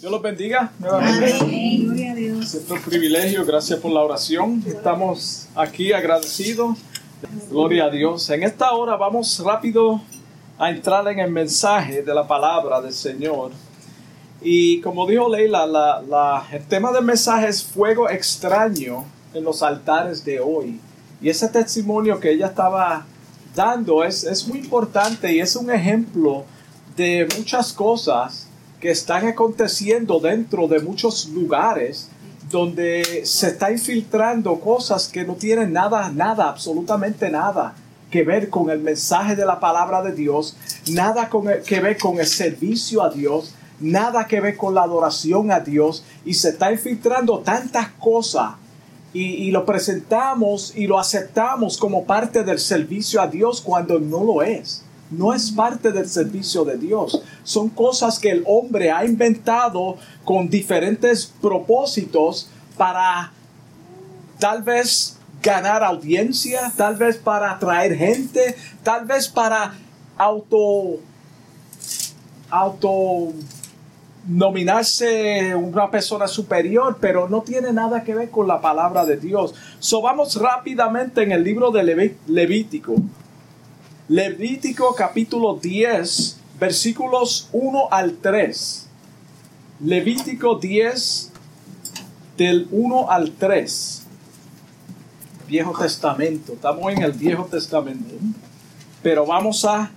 Dios los bendiga nuevamente. Gloria a Dios. Es un privilegio, gracias por la oración. Estamos aquí agradecidos. Gloria a Dios. En esta hora vamos rápido a entrar en el mensaje de la palabra del Señor. Y como dijo Leila, la, el tema del mensaje es fuego extraño en los altares de hoy. Y ese testimonio que ella estaba dando es, es muy importante y es un ejemplo de muchas cosas que están aconteciendo dentro de muchos lugares donde se está infiltrando cosas que no tienen nada, nada, absolutamente nada que ver con el mensaje de la palabra de Dios, nada que ver con el servicio a Dios, nada que ver con la adoración a Dios y se está infiltrando tantas cosas y, lo presentamos y lo aceptamos como parte del servicio a Dios cuando no lo es no es parte del servicio de Dios. Son cosas que el hombre ha inventado con diferentes propósitos para tal vez ganar audiencia, tal vez para atraer gente, tal vez para auto auto nominarse una persona superior, pero no tiene nada que ver con la palabra de Dios. So vamos rápidamente en el libro de Levítico. Levítico capítulo 10, versículos 1 al 3. Levítico 10, del 1 al 3. Viejo Testamento. Estamos en el Viejo Testamento. Pero vamos a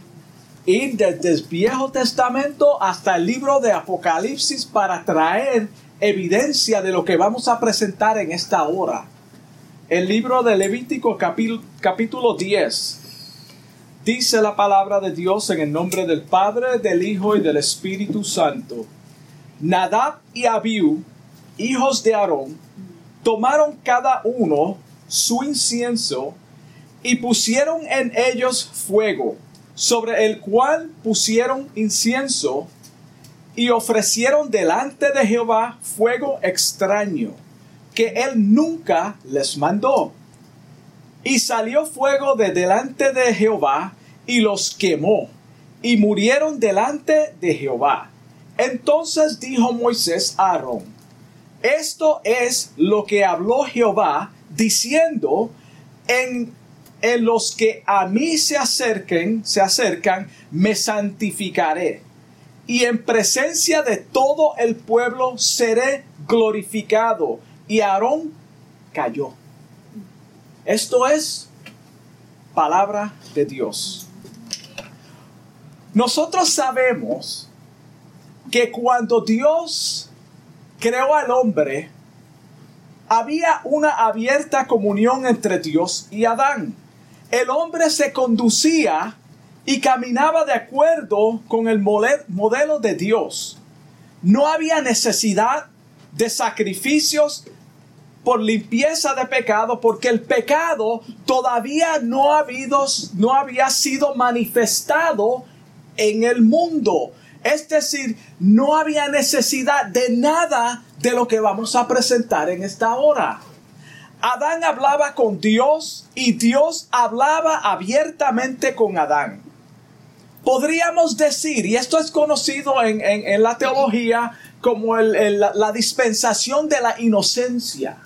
ir desde el Viejo Testamento hasta el libro de Apocalipsis para traer evidencia de lo que vamos a presentar en esta hora. El libro de Levítico capítulo, capítulo 10 Dice la palabra de Dios en el nombre del Padre, del Hijo y del Espíritu Santo. Nadab y Abiú, hijos de Aarón, tomaron cada uno su incienso y pusieron en ellos fuego, sobre el cual pusieron incienso y ofrecieron delante de Jehová fuego extraño, que él nunca les mandó y salió fuego de delante de Jehová y los quemó, y murieron delante de Jehová. Entonces dijo Moisés a Aarón, esto es lo que habló Jehová, diciendo, en, en los que a mí se acerquen, se acercan, me santificaré, y en presencia de todo el pueblo seré glorificado. Y Aarón cayó. Esto es palabra de Dios. Nosotros sabemos que cuando Dios creó al hombre, había una abierta comunión entre Dios y Adán. El hombre se conducía y caminaba de acuerdo con el modelo de Dios. No había necesidad de sacrificios por limpieza de pecado, porque el pecado todavía no, ha no había sido manifestado en el mundo. Es decir, no había necesidad de nada de lo que vamos a presentar en esta hora. Adán hablaba con Dios y Dios hablaba abiertamente con Adán. Podríamos decir, y esto es conocido en, la teología como la dispensación de la inocencia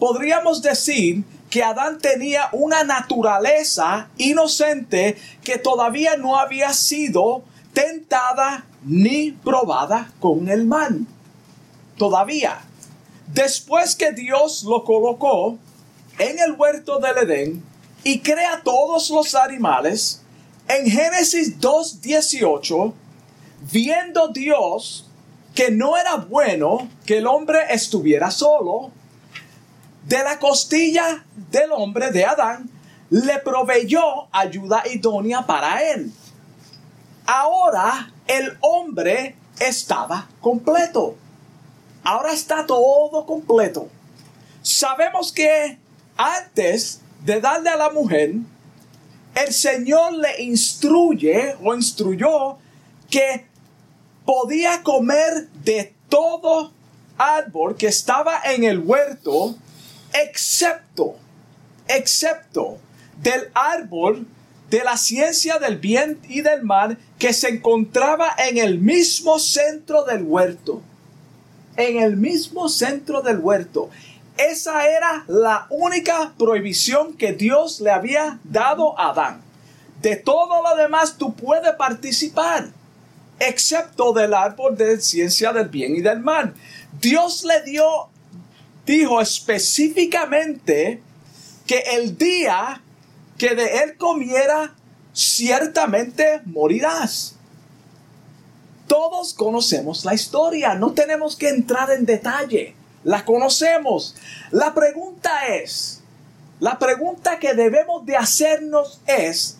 podríamos decir que Adán tenía una naturaleza inocente que todavía no había sido tentada ni probada con el mal. Todavía. Después que Dios lo colocó en el huerto del Edén y crea todos los animales, en Génesis 2.18, viendo Dios que no era bueno que el hombre estuviera solo, de la costilla del hombre de Adán, le proveyó ayuda idónea para él. Ahora el hombre estaba completo. Ahora está todo completo. Sabemos que antes de darle a la mujer, el Señor le instruye o instruyó que podía comer de todo árbol que estaba en el huerto excepto, excepto del árbol de la ciencia del bien y del mal que se encontraba en el mismo centro del huerto. en el mismo centro del huerto. Esa era la única prohibición que Dios le había dado a Adán. De todo lo demás tú puedes participar, excepto del árbol de ciencia del bien y del mal. Dios le dio, dijo específicamente que el día que de él comiera, ciertamente morirás. Todos conocemos la historia, no tenemos que entrar en detalle, la conocemos. La pregunta es, la pregunta que debemos de hacernos es,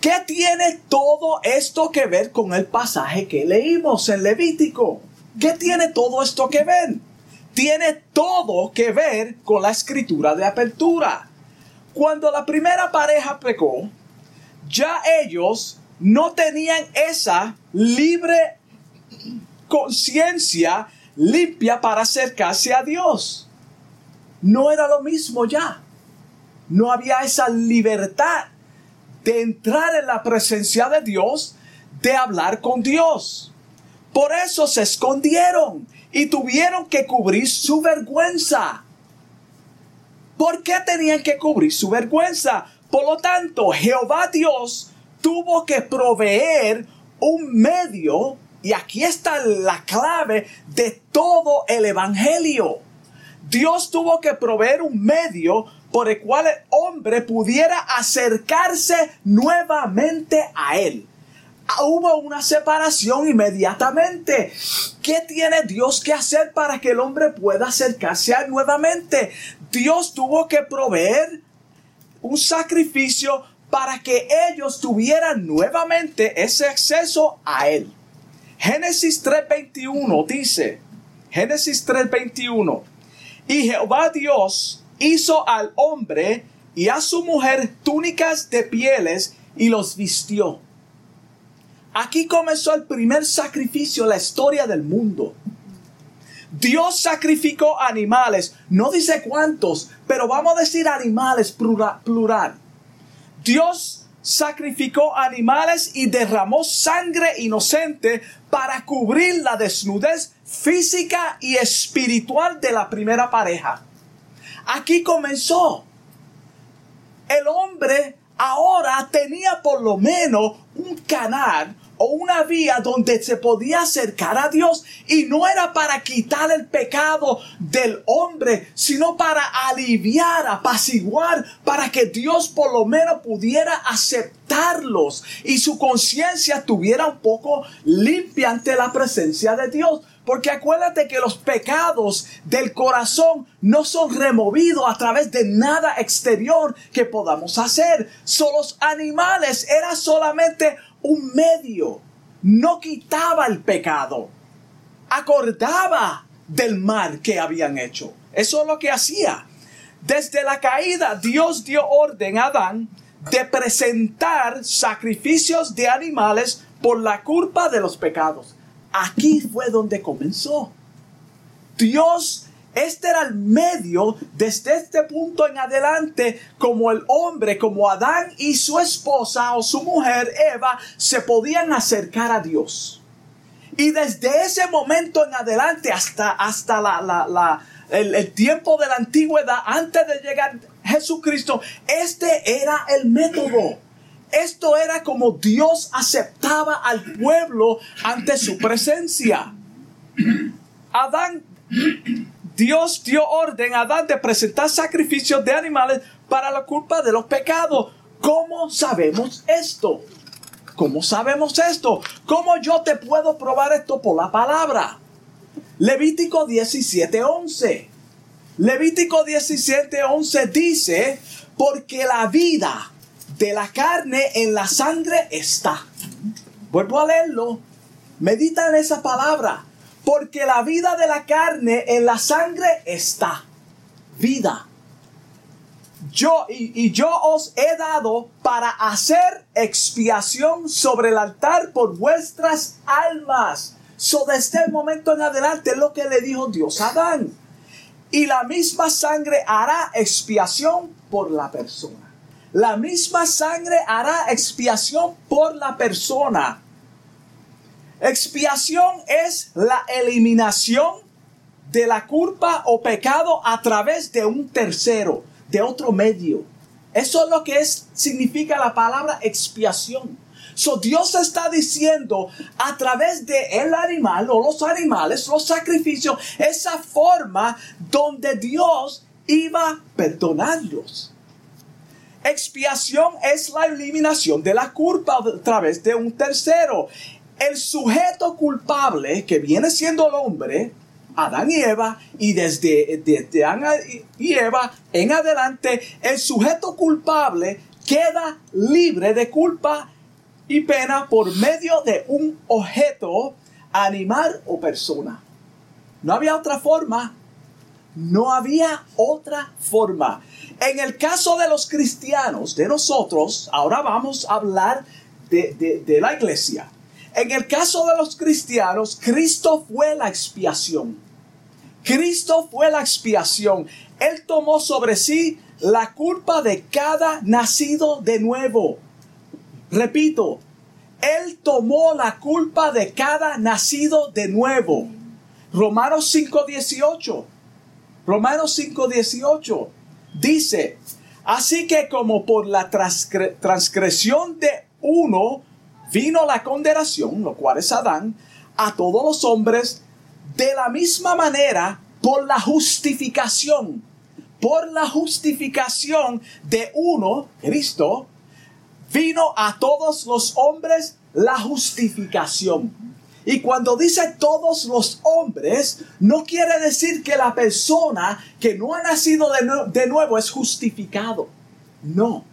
¿qué tiene todo esto que ver con el pasaje que leímos en Levítico? ¿Qué tiene todo esto que ver? Tiene todo que ver con la escritura de apertura. Cuando la primera pareja pecó, ya ellos no tenían esa libre conciencia limpia para acercarse a Dios. No era lo mismo ya. No había esa libertad de entrar en la presencia de Dios, de hablar con Dios. Por eso se escondieron y tuvieron que cubrir su vergüenza. ¿Por qué tenían que cubrir su vergüenza? Por lo tanto, Jehová Dios tuvo que proveer un medio, y aquí está la clave de todo el Evangelio. Dios tuvo que proveer un medio por el cual el hombre pudiera acercarse nuevamente a Él. Ah, hubo una separación inmediatamente. ¿Qué tiene Dios que hacer para que el hombre pueda acercarse a Él nuevamente? Dios tuvo que proveer un sacrificio para que ellos tuvieran nuevamente ese acceso a Él. Génesis 3:21 dice, Génesis 3:21, y Jehová Dios hizo al hombre y a su mujer túnicas de pieles y los vistió. Aquí comenzó el primer sacrificio en la historia del mundo. Dios sacrificó animales, no dice cuántos, pero vamos a decir animales plural. Dios sacrificó animales y derramó sangre inocente para cubrir la desnudez física y espiritual de la primera pareja. Aquí comenzó. El hombre ahora tenía por lo menos un canal o una vía donde se podía acercar a Dios y no era para quitar el pecado del hombre, sino para aliviar, apaciguar, para que Dios por lo menos pudiera aceptarlos y su conciencia tuviera un poco limpia ante la presencia de Dios. Porque acuérdate que los pecados del corazón no son removidos a través de nada exterior que podamos hacer. Son los animales, era solamente un medio. No quitaba el pecado. Acordaba del mal que habían hecho. Eso es lo que hacía. Desde la caída, Dios dio orden a Adán de presentar sacrificios de animales por la culpa de los pecados. Aquí fue donde comenzó. Dios este era el medio desde este punto en adelante como el hombre, como Adán y su esposa o su mujer Eva se podían acercar a Dios. Y desde ese momento en adelante hasta, hasta la, el, el tiempo de la antigüedad, antes de llegar Jesucristo, este era el método. Esto era como Dios aceptaba al pueblo ante su presencia. Adán Dios dio orden a Adán de presentar sacrificios de animales para la culpa de los pecados. ¿Cómo sabemos esto? ¿Cómo sabemos esto? ¿Cómo yo te puedo probar esto por la palabra? Levítico 17:11. Levítico 17:11 dice, porque la vida de la carne en la sangre está. Vuelvo a leerlo. Medita en esa palabra porque la vida de la carne en la sangre está. Vida. Yo y, yo os he dado para hacer expiación sobre el altar por vuestras almas. So desde este momento en adelante es lo que le dijo Dios a Adán. Y la misma sangre hará expiación por la persona. La misma sangre hará expiación por la persona. Expiación es la eliminación de la culpa o pecado a través de un tercero, de otro medio. Eso es lo que es, significa la palabra expiación. So Dios está diciendo a través de el animal o los animales, los sacrificios, esa forma donde Dios iba a perdonarlos. Expiación es la eliminación de la culpa a través de un tercero. El sujeto culpable, que viene siendo el hombre, Adán y Eva, y desde, desde Adán y Eva en adelante, el sujeto culpable queda libre de culpa y pena por medio de un objeto, animal o persona. No había otra forma. No había otra forma. En el caso de los cristianos, de nosotros, ahora vamos a hablar de, de la iglesia. En el caso de los cristianos, Cristo fue la expiación. Cristo fue la expiación. Él tomó sobre sí la culpa de cada nacido de nuevo. Repito, Él tomó la culpa de cada nacido de nuevo. Romanos 5:18. Romanos 5:18 dice, así que como por la transgresión de uno vino la condenación, lo cual es Adán, a todos los hombres, de la misma manera por la justificación, por la justificación de uno, Cristo, vino a todos los hombres la justificación. Y cuando dice todos los hombres, no quiere decir que la persona que no ha nacido de, nuevo es justificado. No.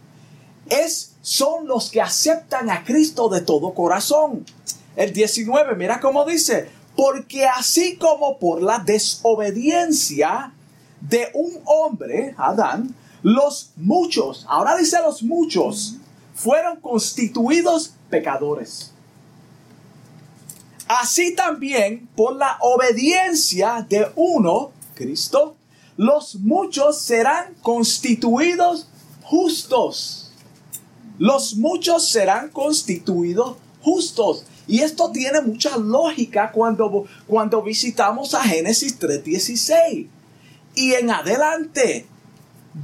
Es, son los que aceptan a Cristo de todo corazón. El 19, mira cómo dice, porque así como por la desobediencia de un hombre, Adán, los muchos, ahora dice los muchos, fueron constituidos pecadores. Así también por la obediencia de uno, Cristo, los muchos serán constituidos justos. Los muchos serán constituidos justos. Y esto tiene mucha lógica cuando, cuando visitamos a Génesis 3.16. Y en adelante,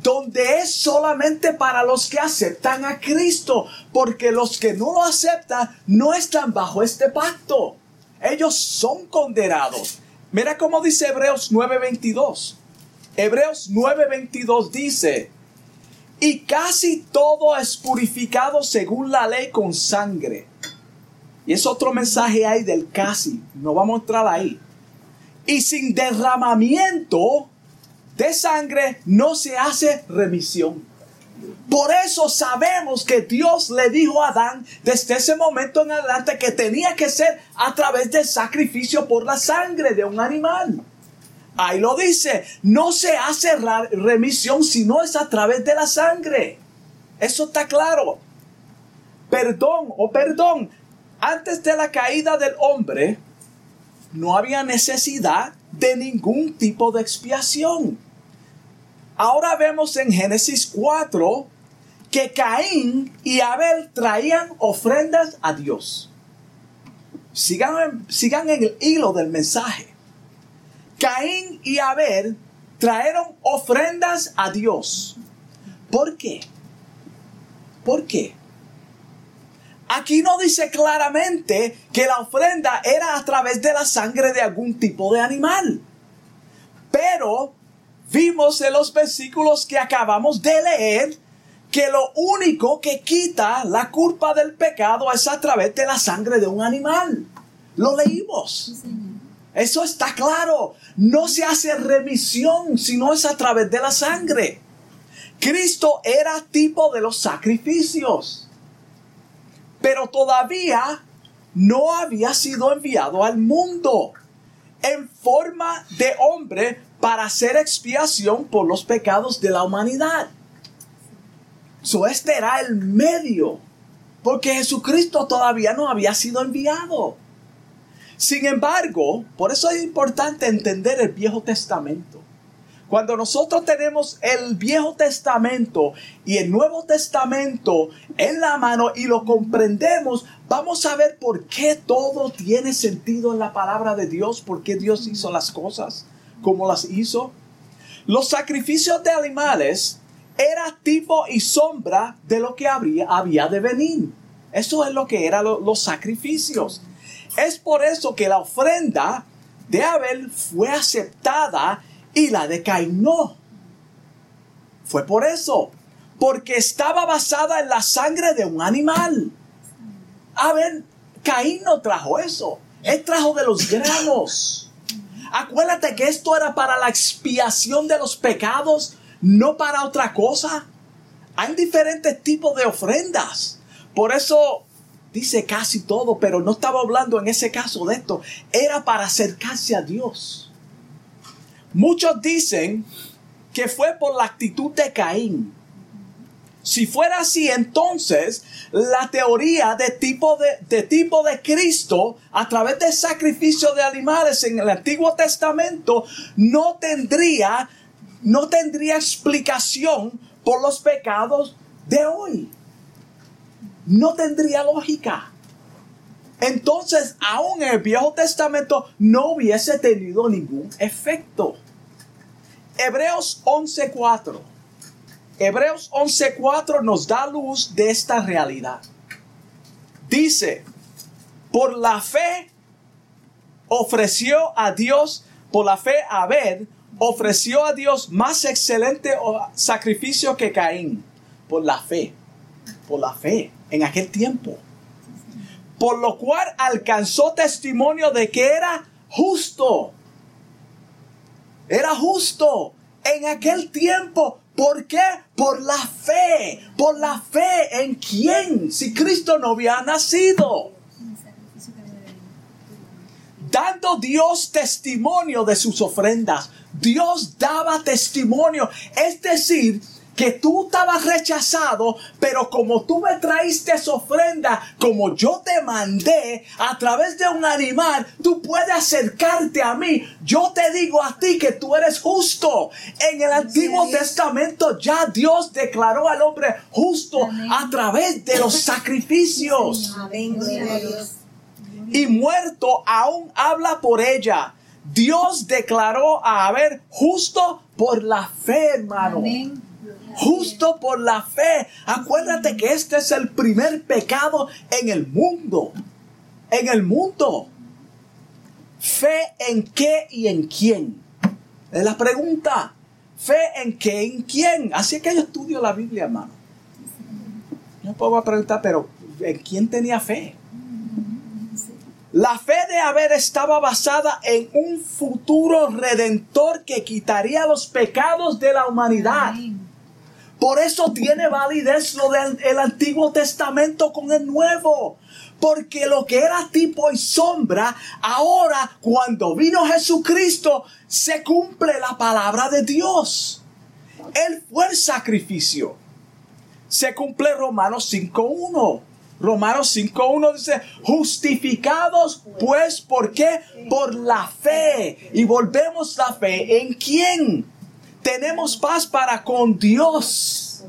donde es solamente para los que aceptan a Cristo, porque los que no lo aceptan no están bajo este pacto. Ellos son condenados. Mira cómo dice Hebreos 9:22. Hebreos 9:22 dice, y casi todo es purificado según la ley con sangre. Y es otro mensaje ahí del casi, no vamos a entrar ahí. Y sin derramamiento de sangre no se hace remisión. Por eso sabemos que Dios le dijo a Adán desde ese momento en adelante que tenía que ser a través del sacrificio por la sangre de un animal. Ahí lo dice, no se hace remisión si no es a través de la sangre. Eso está claro. Perdón o perdón, antes de la caída del hombre, no había necesidad de ningún tipo de expiación. Ahora vemos en Génesis 4 que Caín y Abel traían ofrendas a Dios. Sigan, sigan en el hilo del mensaje. Caín y Abel trajeron ofrendas a Dios. ¿Por qué? ¿Por qué? Aquí no dice claramente que la ofrenda era a través de la sangre de algún tipo de animal. Pero vimos en los versículos que acabamos de leer que lo único que quita la culpa del pecado es a través de la sangre de un animal. Lo leímos. Eso está claro. No se hace remisión si no es a través de la sangre. Cristo era tipo de los sacrificios. Pero todavía no había sido enviado al mundo en forma de hombre para hacer expiación por los pecados de la humanidad. So, este era el medio, porque Jesucristo todavía no había sido enviado. Sin embargo, por eso es importante entender el Viejo Testamento. Cuando nosotros tenemos el Viejo Testamento y el Nuevo Testamento en la mano y lo comprendemos, vamos a ver por qué todo tiene sentido en la palabra de Dios, por qué Dios hizo las cosas como las hizo. Los sacrificios de animales era tipo y sombra de lo que había de venir. Eso es lo que eran los sacrificios. Es por eso que la ofrenda de Abel fue aceptada y la de Caín no. Fue por eso, porque estaba basada en la sangre de un animal. Abel, Caín no trajo eso, él trajo de los granos. Acuérdate que esto era para la expiación de los pecados, no para otra cosa. Hay diferentes tipos de ofrendas. Por eso dice casi todo, pero no estaba hablando en ese caso de esto. Era para acercarse a Dios. Muchos dicen que fue por la actitud de Caín. Si fuera así, entonces la teoría de tipo de, de, tipo de Cristo a través del sacrificio de animales en el Antiguo Testamento no tendría, no tendría explicación por los pecados de hoy. No tendría lógica. Entonces, aún el Viejo Testamento no hubiese tenido ningún efecto. Hebreos 11:4. Hebreos 11:4 nos da luz de esta realidad. Dice, por la fe ofreció a Dios, por la fe Abel ofreció a Dios más excelente sacrificio que Caín. Por la fe, por la fe en aquel tiempo. Por lo cual alcanzó testimonio de que era justo. Era justo en aquel tiempo. ¿Por qué? Por la fe. Por la fe en quién. Si Cristo no había nacido. Dando Dios testimonio de sus ofrendas. Dios daba testimonio. Es decir, que tú estabas rechazado, pero como tú me traíste esa ofrenda, como yo te mandé a través de un animal, tú puedes acercarte a mí. Yo te digo a ti que tú eres justo. En el Antiguo Testamento ya Dios declaró al hombre justo a través de los sacrificios. Y muerto aún habla por ella. Dios declaró a Abel justo por la fe, hermano justo por la fe. Acuérdate que este es el primer pecado en el mundo. En el mundo. Fe en qué y en quién. Es la pregunta. Fe en qué y en quién. Así que yo estudio la Biblia, hermano. Yo puedo preguntar, pero ¿en quién tenía fe? La fe de Abel estaba basada en un futuro redentor que quitaría los pecados de la humanidad. Por eso tiene validez lo del Antiguo Testamento con el Nuevo. Porque lo que era tipo y sombra, ahora cuando vino Jesucristo, se cumple la palabra de Dios. Él fue el sacrificio. Se cumple Romanos 5.1. Romanos 5.1 dice, justificados pues, ¿por qué? Por la fe. Y volvemos la fe en quién? Tenemos paz para con Dios.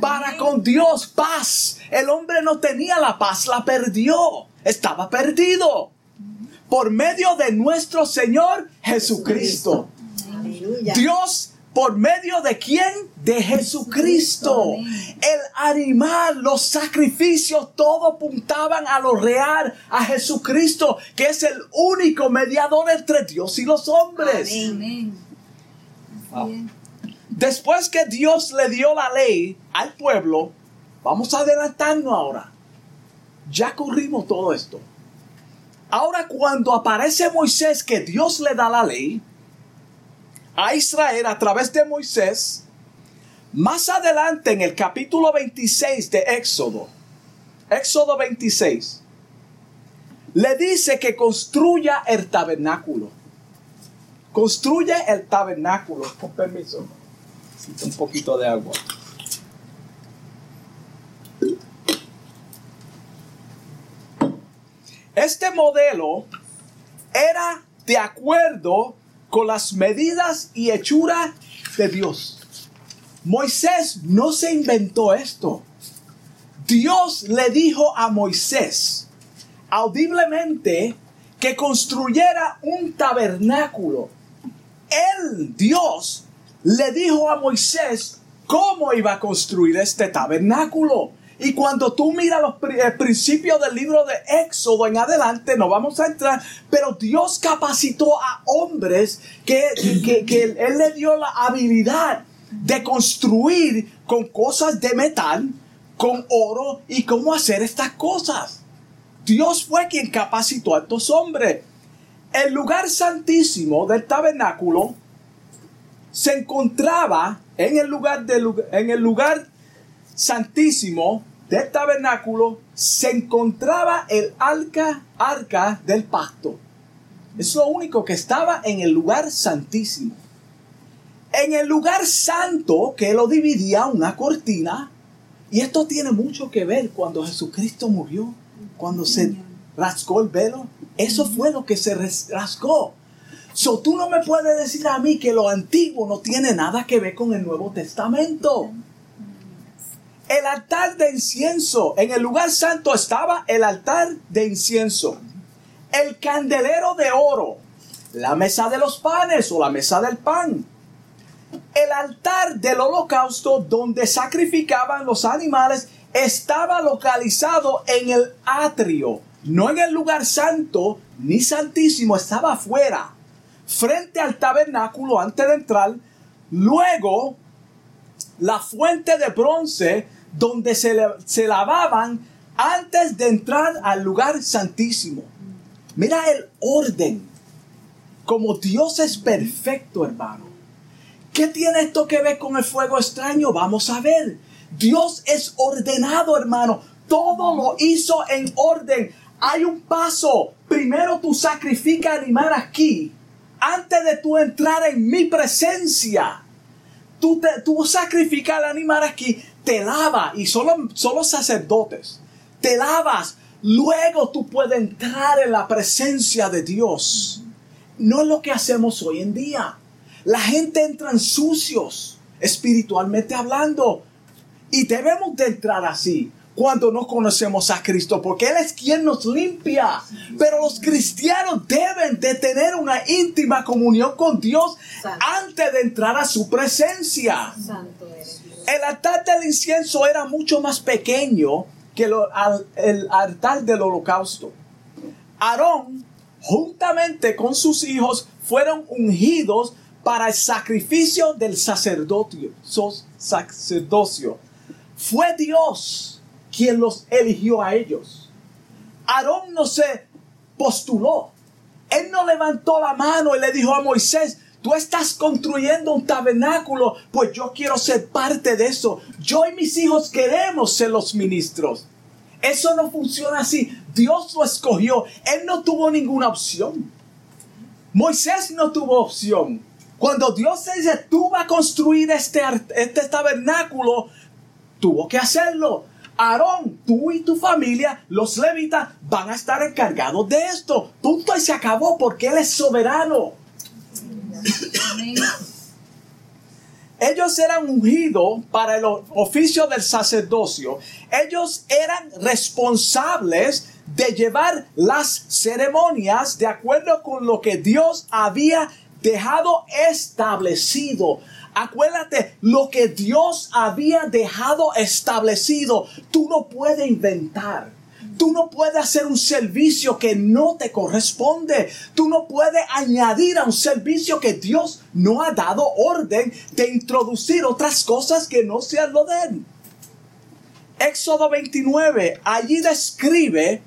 Para con Dios, paz. El hombre no tenía la paz, la perdió. Estaba perdido. Por medio de nuestro Señor Jesucristo. Dios, por medio de quién? De Jesucristo. El animal, los sacrificios, todo apuntaban a lo real, a Jesucristo, que es el único mediador entre Dios y los hombres. Amén. Después que Dios le dio la ley al pueblo, vamos a adelantarnos ahora. Ya corrimos todo esto. Ahora cuando aparece Moisés que Dios le da la ley a Israel a través de Moisés, más adelante en el capítulo 26 de Éxodo, Éxodo 26, le dice que construya el tabernáculo. Construye el tabernáculo. Con permiso. Un poquito de agua. Este modelo era de acuerdo con las medidas y hechuras de Dios. Moisés no se inventó esto. Dios le dijo a Moisés audiblemente que construyera un tabernáculo. Él, Dios, le dijo a Moisés cómo iba a construir este tabernáculo. Y cuando tú miras los principios del libro de Éxodo en adelante, no vamos a entrar, pero Dios capacitó a hombres que, que Él le dio la habilidad de construir con cosas de metal, con oro y cómo hacer estas cosas. Dios fue quien capacitó a estos hombres. El lugar santísimo del tabernáculo se encontraba en el lugar, en el lugar santísimo del tabernáculo, se encontraba el arca, arca del pacto. Es lo único que estaba en el lugar santísimo. En el lugar santo que lo dividía una cortina, y esto tiene mucho que ver cuando Jesucristo murió, cuando se rascó el velo, eso fue lo que se rascó. So, tú no me puedes decir a mí que lo antiguo no tiene nada que ver con el Nuevo Testamento. El altar de incienso, en el lugar santo estaba el altar de incienso, el candelero de oro, la mesa de los panes o la mesa del pan, el altar del holocausto donde sacrificaban los animales estaba localizado en el atrio, no en el lugar santo ni santísimo, estaba afuera frente al tabernáculo antes de entrar. Luego, la fuente de bronce donde se, se lavaban antes de entrar al lugar santísimo. Mira el orden. Como Dios es perfecto, hermano. ¿Qué tiene esto que ver con el fuego extraño? Vamos a ver. Dios es ordenado, hermano. Todo lo hizo en orden. Hay un paso. Primero tú sacrificas animal aquí antes de tú entrar en mi presencia, tú, te, tú sacrificas al animal aquí, te lavas, y solo, solo sacerdotes, te lavas, luego tú puedes entrar en la presencia de Dios. No es lo que hacemos hoy en día. La gente entra en sucios, espiritualmente hablando, y debemos de entrar así cuando no conocemos a Cristo, porque Él es quien nos limpia. Pero los cristianos deben de tener una íntima comunión con Dios antes de entrar a su presencia. el altar del incienso era mucho más pequeño que el altar del holocausto. Aarón, juntamente con sus hijos, fueron ungidos para el sacrificio del sacerdocio. sacerdocio. Fue Dios quien los eligió a ellos. Aarón no se postuló. Él no levantó la mano y le dijo a Moisés, tú estás construyendo un tabernáculo, pues yo quiero ser parte de eso. Yo y mis hijos queremos ser los ministros. Eso no funciona así. Dios lo escogió. Él no tuvo ninguna opción. Moisés no tuvo opción. Cuando Dios dice, tú vas a construir este, este tabernáculo, tuvo que hacerlo. Aarón, tú y tu familia, los levitas, van a estar encargados de esto. Punto y se acabó porque Él es soberano. Ellos eran ungidos para el oficio del sacerdocio. Ellos eran responsables de llevar las ceremonias de acuerdo con lo que Dios había dejado establecido. Acuérdate, lo que Dios había dejado establecido, tú no puedes inventar. Tú no puedes hacer un servicio que no te corresponde. Tú no puedes añadir a un servicio que Dios no ha dado orden de introducir otras cosas que no sean lo de él. Éxodo 29, allí describe,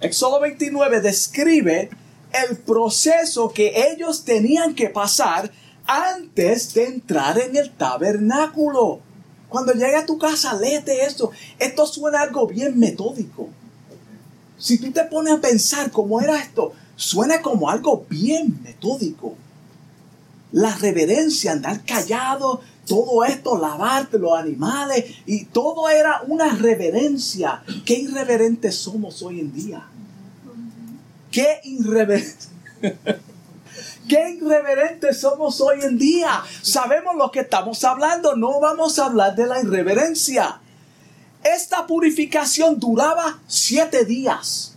Éxodo 29 describe el proceso que ellos tenían que pasar antes de entrar en el tabernáculo. Cuando llegue a tu casa, léete esto. Esto suena algo bien metódico. Si tú te pones a pensar cómo era esto, suena como algo bien metódico. La reverencia, andar callado, todo esto, lavarte los animales, y todo era una reverencia. Qué irreverentes somos hoy en día. Qué irreverentes. Qué irreverentes somos hoy en día. Sabemos lo que estamos hablando. No vamos a hablar de la irreverencia. Esta purificación duraba siete días.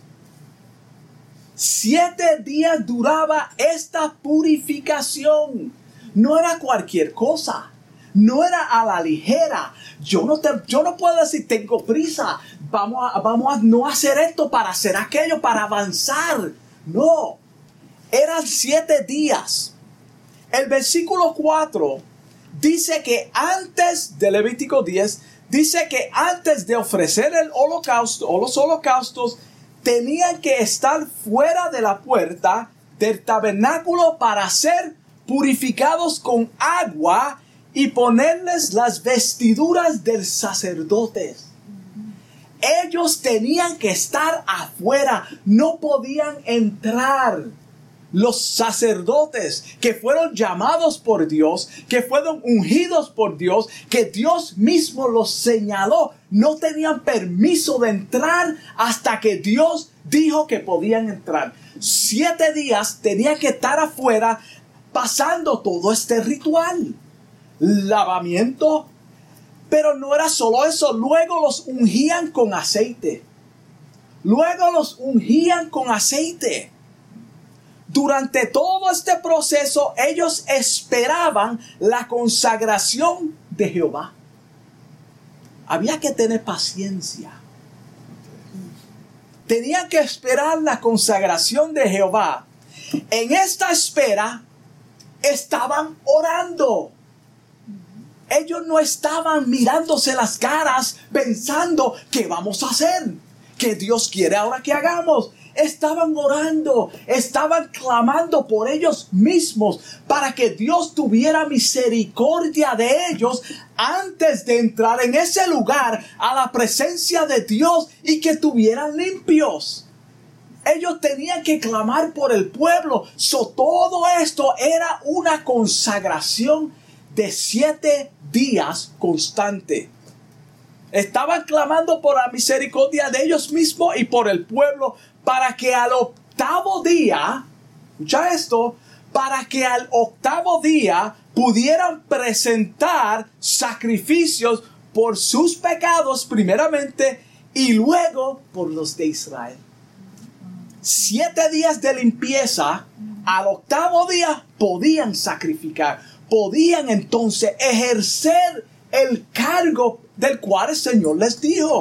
Siete días duraba esta purificación. No era cualquier cosa. No era a la ligera. Yo no, te, yo no puedo decir tengo prisa. Vamos a, vamos a no hacer esto para hacer aquello, para avanzar. No. Eran siete días. El versículo 4 dice que antes de Levítico 10, dice que antes de ofrecer el holocausto o los holocaustos, tenían que estar fuera de la puerta del tabernáculo para ser purificados con agua y ponerles las vestiduras del sacerdote. Ellos tenían que estar afuera, no podían entrar los sacerdotes que fueron llamados por Dios, que fueron ungidos por Dios, que Dios mismo los señaló, no tenían permiso de entrar hasta que Dios dijo que podían entrar. Siete días tenían que estar afuera pasando todo este ritual. Lavamiento. Pero no era solo eso, luego los ungían con aceite. Luego los ungían con aceite durante todo este proceso ellos esperaban la consagración de Jehová. Había que tener paciencia. Tenían que esperar la consagración de Jehová. En esta espera estaban orando. Ellos no estaban mirándose las caras pensando qué vamos a hacer, qué Dios quiere ahora que hagamos estaban orando, estaban clamando por ellos mismos para que Dios tuviera misericordia de ellos antes de entrar en ese lugar a la presencia de Dios y que tuvieran limpios. Ellos tenían que clamar por el pueblo. So, todo esto era una consagración de siete días constante. Estaban clamando por la misericordia de ellos mismos y por el pueblo para que al octavo día, escucha esto, para que al octavo día pudieran presentar sacrificios por sus pecados primeramente y luego por los de Israel. Siete días de limpieza, al octavo día podían sacrificar, podían entonces ejercer el cargo del cual el Señor les dijo.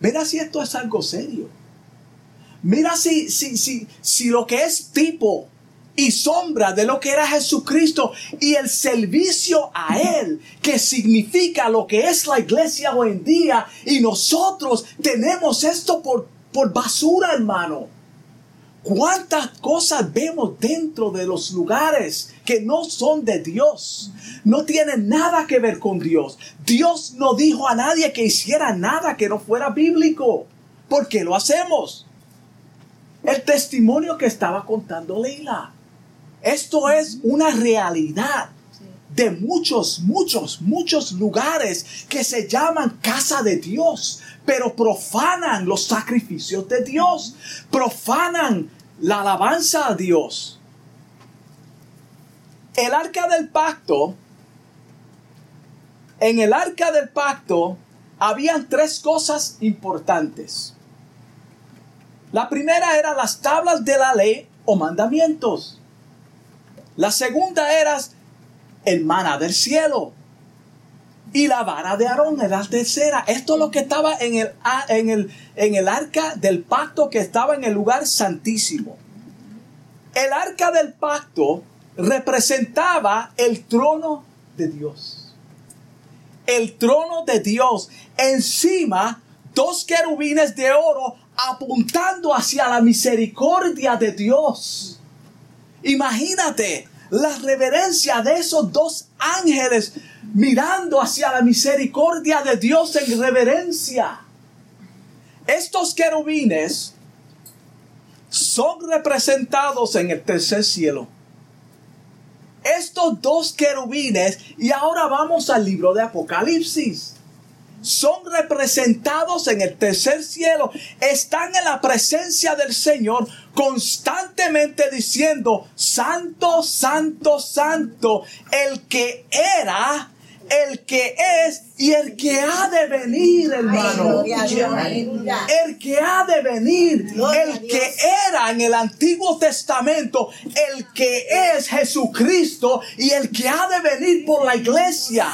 Mira si esto es algo serio. Mira si, si, si, si lo que es tipo y sombra de lo que era Jesucristo y el servicio a Él, que significa lo que es la iglesia hoy en día. Y nosotros tenemos esto por, por basura, hermano. ¿Cuántas cosas vemos dentro de los lugares que no son de Dios? No tienen nada que ver con Dios. Dios no dijo a nadie que hiciera nada que no fuera bíblico. ¿Por qué lo hacemos? El testimonio que estaba contando Leila. Esto es una realidad de muchos, muchos, muchos lugares que se llaman casa de Dios, pero profanan los sacrificios de Dios, profanan la alabanza a Dios. El arca del pacto, en el arca del pacto habían tres cosas importantes. La primera era las tablas de la ley o mandamientos. La segunda era el maná del cielo. Y la vara de Aarón era la tercera. Esto es lo que estaba en el, en, el, en el arca del pacto que estaba en el lugar santísimo. El arca del pacto representaba el trono de Dios. El trono de Dios. Encima, dos querubines de oro apuntando hacia la misericordia de Dios. Imagínate la reverencia de esos dos ángeles mirando hacia la misericordia de Dios en reverencia. Estos querubines son representados en el tercer cielo. Estos dos querubines, y ahora vamos al libro de Apocalipsis. Son representados en el tercer cielo, están en la presencia del Señor constantemente diciendo, Santo, Santo, Santo, el que era, el que es y el que ha de venir, hermano. El que ha de venir, el que era en el Antiguo Testamento, el que es Jesucristo y el que ha de venir por la iglesia.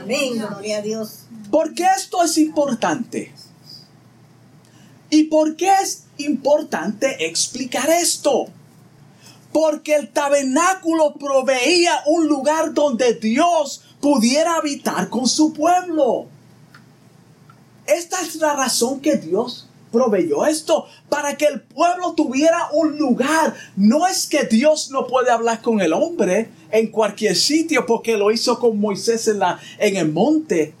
Amén, gloria a Dios. ¿Por qué esto es importante? ¿Y por qué es importante explicar esto? Porque el tabernáculo proveía un lugar donde Dios pudiera habitar con su pueblo. Esta es la razón que Dios proveyó esto, para que el pueblo tuviera un lugar. No es que Dios no puede hablar con el hombre en cualquier sitio, porque lo hizo con Moisés en, la, en el monte.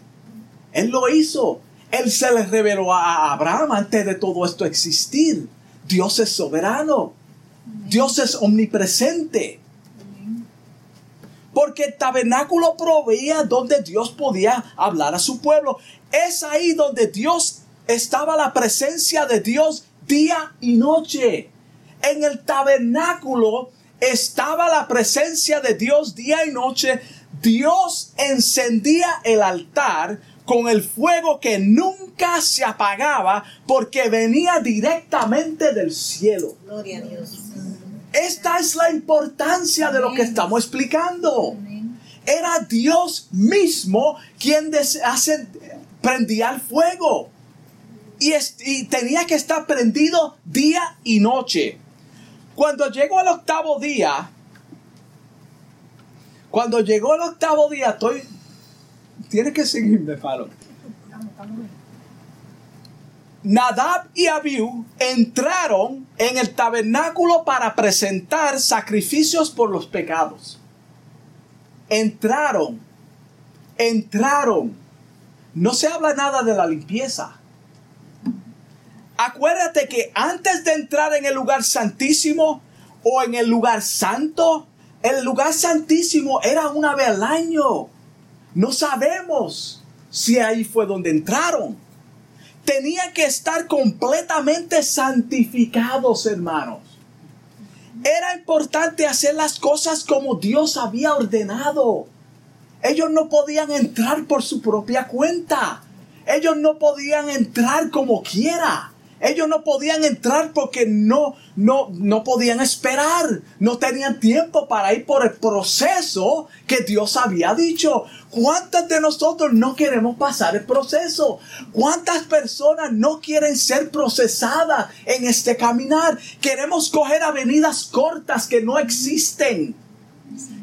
Él lo hizo. Él se le reveló a Abraham antes de todo esto existir. Dios es soberano. Dios es omnipresente. Porque el tabernáculo proveía donde Dios podía hablar a su pueblo. Es ahí donde Dios estaba la presencia de Dios día y noche. En el tabernáculo estaba la presencia de Dios día y noche. Dios encendía el altar con el fuego que nunca se apagaba porque venía directamente del cielo. Gloria a Dios. Esta es la importancia de lo que estamos explicando. Era Dios mismo quien hace, prendía el fuego. Y, y tenía que estar prendido día y noche. Cuando llegó el octavo día, cuando llegó el octavo día, estoy Tienes que seguirme, Faro. Nadab y Abiú entraron en el tabernáculo para presentar sacrificios por los pecados. Entraron, entraron. No se habla nada de la limpieza. Acuérdate que antes de entrar en el lugar santísimo o en el lugar santo, el lugar santísimo era una vez al año. No sabemos si ahí fue donde entraron. Tenía que estar completamente santificados, hermanos. Era importante hacer las cosas como Dios había ordenado. Ellos no podían entrar por su propia cuenta. Ellos no podían entrar como quiera. Ellos no podían entrar porque no, no, no podían esperar. No tenían tiempo para ir por el proceso que Dios había dicho. ¿Cuántas de nosotros no queremos pasar el proceso? ¿Cuántas personas no quieren ser procesadas en este caminar? Queremos coger avenidas cortas que no existen.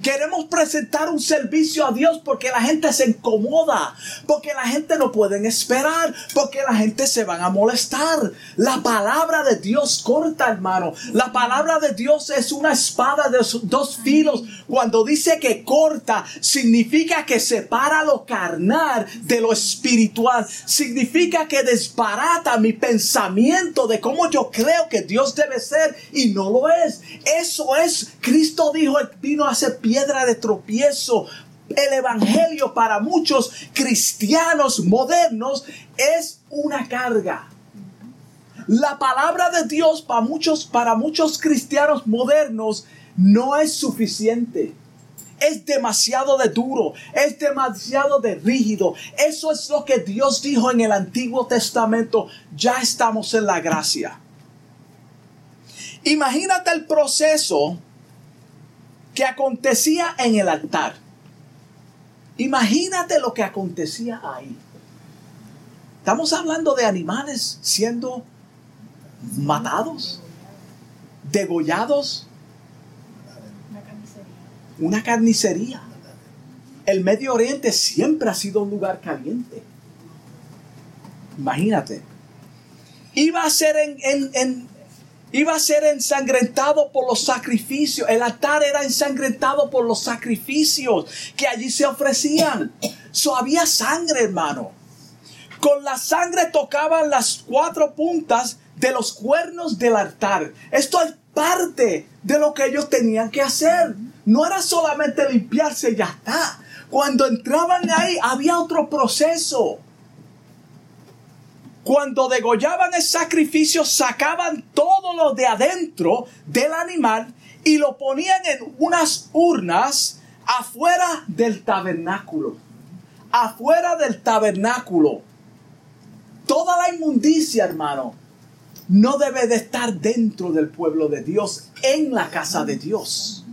Queremos presentar un servicio a Dios porque la gente se incomoda, porque la gente no puede esperar, porque la gente se van a molestar. La palabra de Dios corta, hermano. La palabra de Dios es una espada de dos filos. Cuando dice que corta, significa que separa lo carnal de lo espiritual. Significa que desbarata mi pensamiento de cómo yo creo que Dios debe ser y no lo es. Eso es, Cristo dijo, vino a ser piedra de tropiezo. El Evangelio para muchos cristianos modernos es una carga. La palabra de Dios para muchos, para muchos cristianos modernos no es suficiente. Es demasiado de duro, es demasiado de rígido. Eso es lo que Dios dijo en el Antiguo Testamento. Ya estamos en la gracia. Imagínate el proceso que acontecía en el altar. Imagínate lo que acontecía ahí. Estamos hablando de animales siendo matados, degollados. Una carnicería. El Medio Oriente siempre ha sido un lugar caliente. Imagínate. Iba a ser en, en, iba a ser ensangrentado por los sacrificios. El altar era ensangrentado por los sacrificios que allí se ofrecían. So había sangre, hermano. Con la sangre tocaban las cuatro puntas de los cuernos del altar. Esto es parte de lo que ellos tenían que hacer. No era solamente limpiarse ya está. Cuando entraban ahí había otro proceso. Cuando degollaban el sacrificio, sacaban todo lo de adentro del animal y lo ponían en unas urnas afuera del tabernáculo. Afuera del tabernáculo. Toda la inmundicia, hermano, no debe de estar dentro del pueblo de Dios, en la casa de Dios.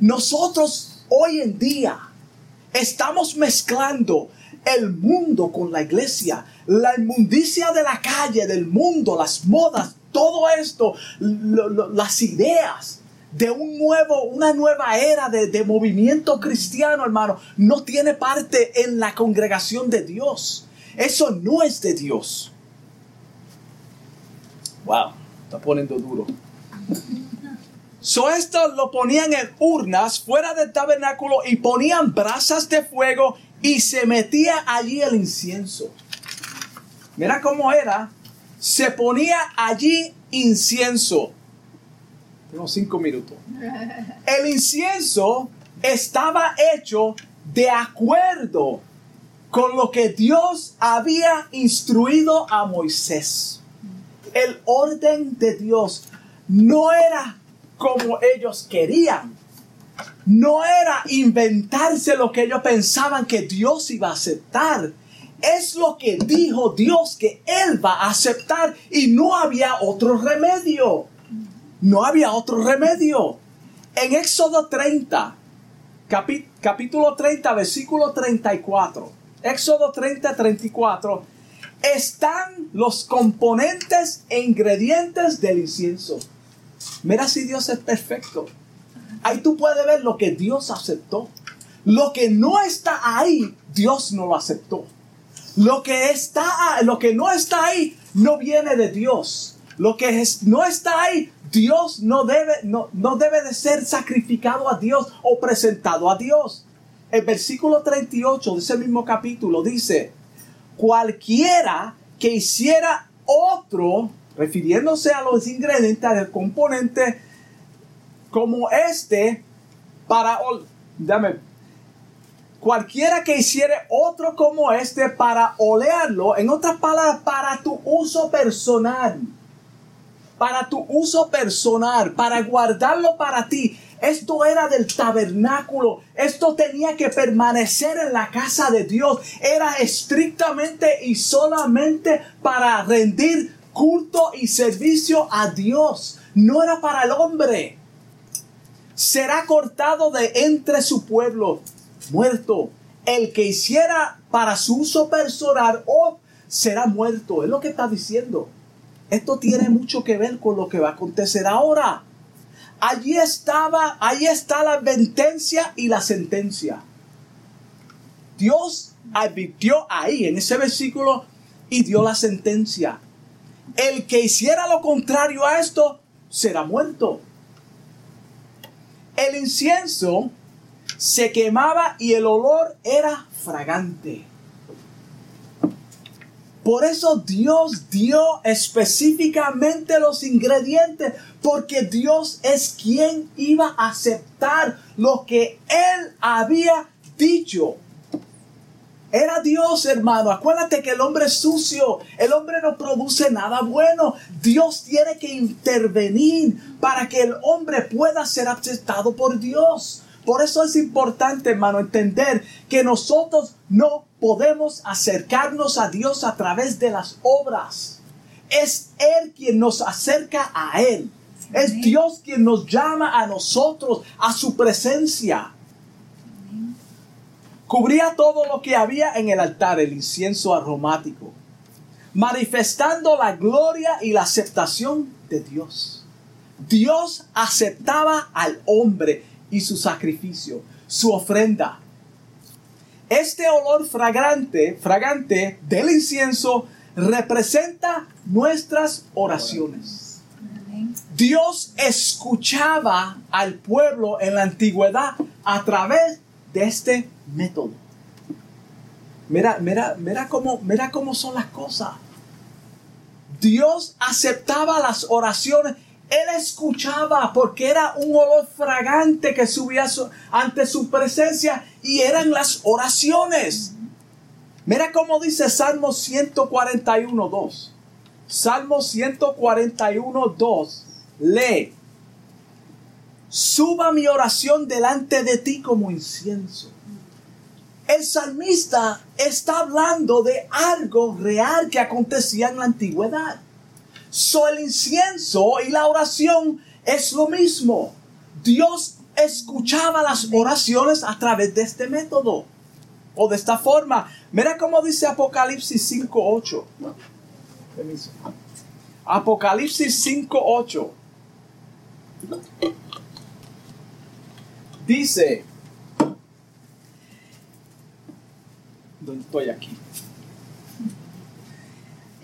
Nosotros hoy en día estamos mezclando el mundo con la iglesia, la inmundicia de la calle, del mundo, las modas, todo esto, las ideas de un nuevo, una nueva era de, de movimiento cristiano, hermano, no tiene parte en la congregación de Dios. Eso no es de Dios. Wow, está poniendo duro. So esto lo ponían en urnas fuera del tabernáculo y ponían brasas de fuego y se metía allí el incienso. Mira cómo era. Se ponía allí incienso. Tengo cinco minutos. El incienso estaba hecho de acuerdo con lo que Dios había instruido a Moisés. El orden de Dios no era como ellos querían. No era inventarse lo que ellos pensaban que Dios iba a aceptar. Es lo que dijo Dios que Él va a aceptar y no había otro remedio. No había otro remedio. En Éxodo 30, capítulo 30, versículo 34. Éxodo 30, 34. Están los componentes e ingredientes del incienso. Mira si Dios es perfecto. Ahí tú puedes ver lo que Dios aceptó. Lo que no está ahí, Dios no lo aceptó. Lo que está, lo que no está ahí, no viene de Dios. Lo que no está ahí, Dios no debe, no, no debe de ser sacrificado a Dios o presentado a Dios. El versículo 38 de ese mismo capítulo dice, cualquiera que hiciera otro refiriéndose a los ingredientes del componente como este para dame cualquiera que hiciere otro como este para olearlo en otras palabras para tu uso personal para tu uso personal para guardarlo para ti esto era del tabernáculo. Esto tenía que permanecer en la casa de Dios. Era estrictamente y solamente para rendir culto y servicio a Dios. No era para el hombre. Será cortado de entre su pueblo, muerto. El que hiciera para su uso personal o será muerto. Es lo que está diciendo. Esto tiene mucho que ver con lo que va a acontecer ahora. Allí estaba, ahí está la advertencia y la sentencia. Dios advirtió ahí en ese versículo y dio la sentencia. El que hiciera lo contrario a esto será muerto. El incienso se quemaba y el olor era fragante. Por eso Dios dio específicamente los ingredientes, porque Dios es quien iba a aceptar lo que Él había dicho. Era Dios, hermano. Acuérdate que el hombre es sucio. El hombre no produce nada bueno. Dios tiene que intervenir para que el hombre pueda ser aceptado por Dios. Por eso es importante, hermano, entender que nosotros no podemos acercarnos a Dios a través de las obras. Es Él quien nos acerca a Él. Es Dios quien nos llama a nosotros, a su presencia. Cubría todo lo que había en el altar, el incienso aromático, manifestando la gloria y la aceptación de Dios. Dios aceptaba al hombre y su sacrificio, su ofrenda. Este olor fragante, fragante del incienso representa nuestras oraciones. Dios escuchaba al pueblo en la antigüedad a través de este método. Mira, mira, mira cómo, mira cómo son las cosas. Dios aceptaba las oraciones. Él escuchaba porque era un olor fragante que subía ante su presencia y eran las oraciones. Mira cómo dice Salmo 141, 2. Salmo 141, 2, lee, suba mi oración delante de ti como incienso. El salmista está hablando de algo real que acontecía en la antigüedad. So el incienso y la oración es lo mismo. Dios escuchaba las oraciones a través de este método o de esta forma. Mira cómo dice Apocalipsis 5.8. Apocalipsis 5.8. Dice, ¿dónde estoy aquí?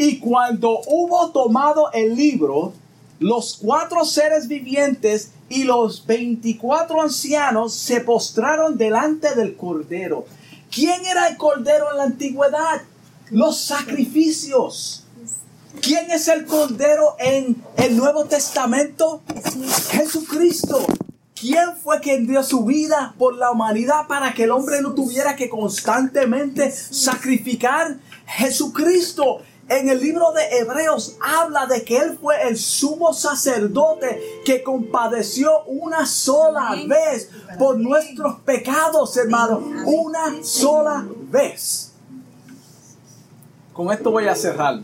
Y cuando hubo tomado el libro, los cuatro seres vivientes y los veinticuatro ancianos se postraron delante del Cordero. ¿Quién era el Cordero en la antigüedad? Los sacrificios. ¿Quién es el Cordero en el Nuevo Testamento? Jesucristo. ¿Quién fue quien dio su vida por la humanidad para que el hombre no tuviera que constantemente sacrificar? Jesucristo en el libro de Hebreos habla de que Él fue el sumo sacerdote que compadeció una sola vez por nuestros pecados, hermano. Una sola vez. Con esto voy a cerrar.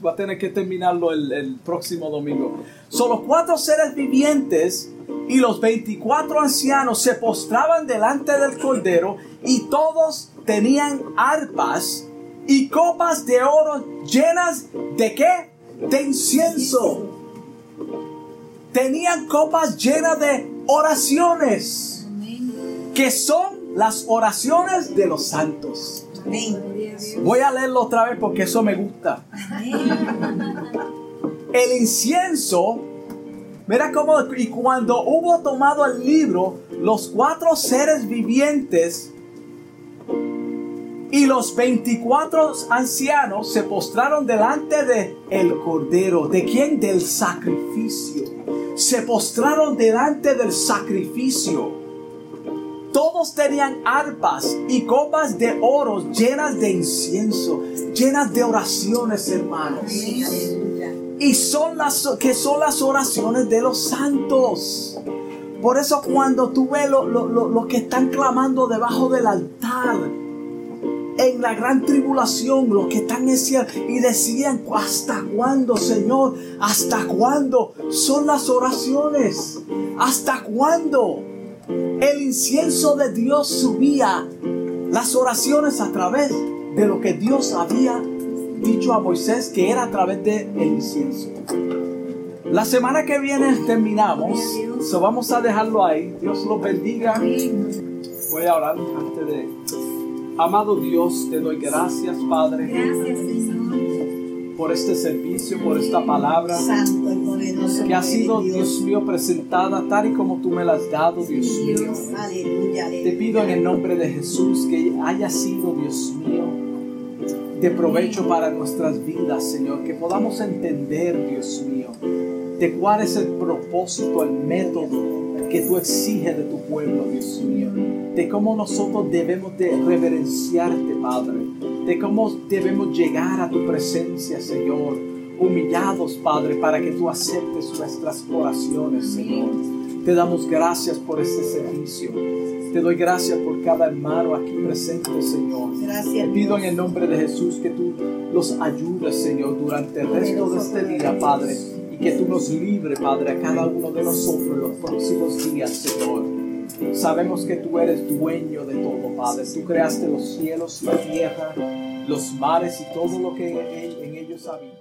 Voy a tener que terminarlo el, próximo domingo. Son los cuatro seres vivientes y los 24 ancianos se postraban delante del Cordero y todos tenían arpas y copas de oro llenas de qué? De incienso. Tenían copas llenas de oraciones, que son las oraciones de los santos. Voy a leerlo otra vez porque eso me gusta. El incienso, mira cómo, y cuando hubo tomado el libro, los cuatro seres vivientes y los 24 ancianos se postraron delante de el cordero. ¿De quién? Del sacrificio. Se postraron delante del sacrificio. Todos tenían arpas y copas de oro llenas de incienso, llenas de oraciones, hermanos. Y son las que son las oraciones de los santos. Por eso cuando tú ves los lo, que están clamando debajo del altar, en la gran tribulación, los que están en cielo, y decían, ¿hasta cuándo, Señor? ¿Hasta cuándo? Son las oraciones. ¿Hasta cuándo? El incienso de Dios subía las oraciones a través de lo que Dios había dicho a Moisés que era a través del el incienso. La semana que viene terminamos, so vamos a dejarlo ahí. Dios los bendiga. Voy a orar antes de Amado Dios, te doy gracias, Padre. Gracias, Señor. Por este servicio, por esta palabra. Santo y poderoso. Que ha sido, Dios mío, presentada tal y como tú me la has dado, Dios mío. Aleluya, Te pido en el nombre de Jesús que haya sido, Dios mío, de provecho para nuestras vidas, Señor. Que podamos entender, Dios mío, de cuál es el propósito, el método que tú exiges de tu pueblo, Dios mío. De cómo nosotros debemos de reverenciarte, Padre. De cómo debemos llegar a tu presencia, Señor. Humillados, Padre, para que tú aceptes nuestras oraciones, Señor. Te damos gracias por este servicio. Te doy gracias por cada hermano aquí presente, Señor. Gracias. Te pido en el nombre de Jesús que tú los ayudes, Señor, durante el resto de este día, Padre que tú nos libre, Padre, a cada uno de nosotros en los próximos días, Señor. Sabemos que tú eres dueño de todo, Padre. Tú creaste los cielos, la tierra, los mares y todo lo que en ellos habita.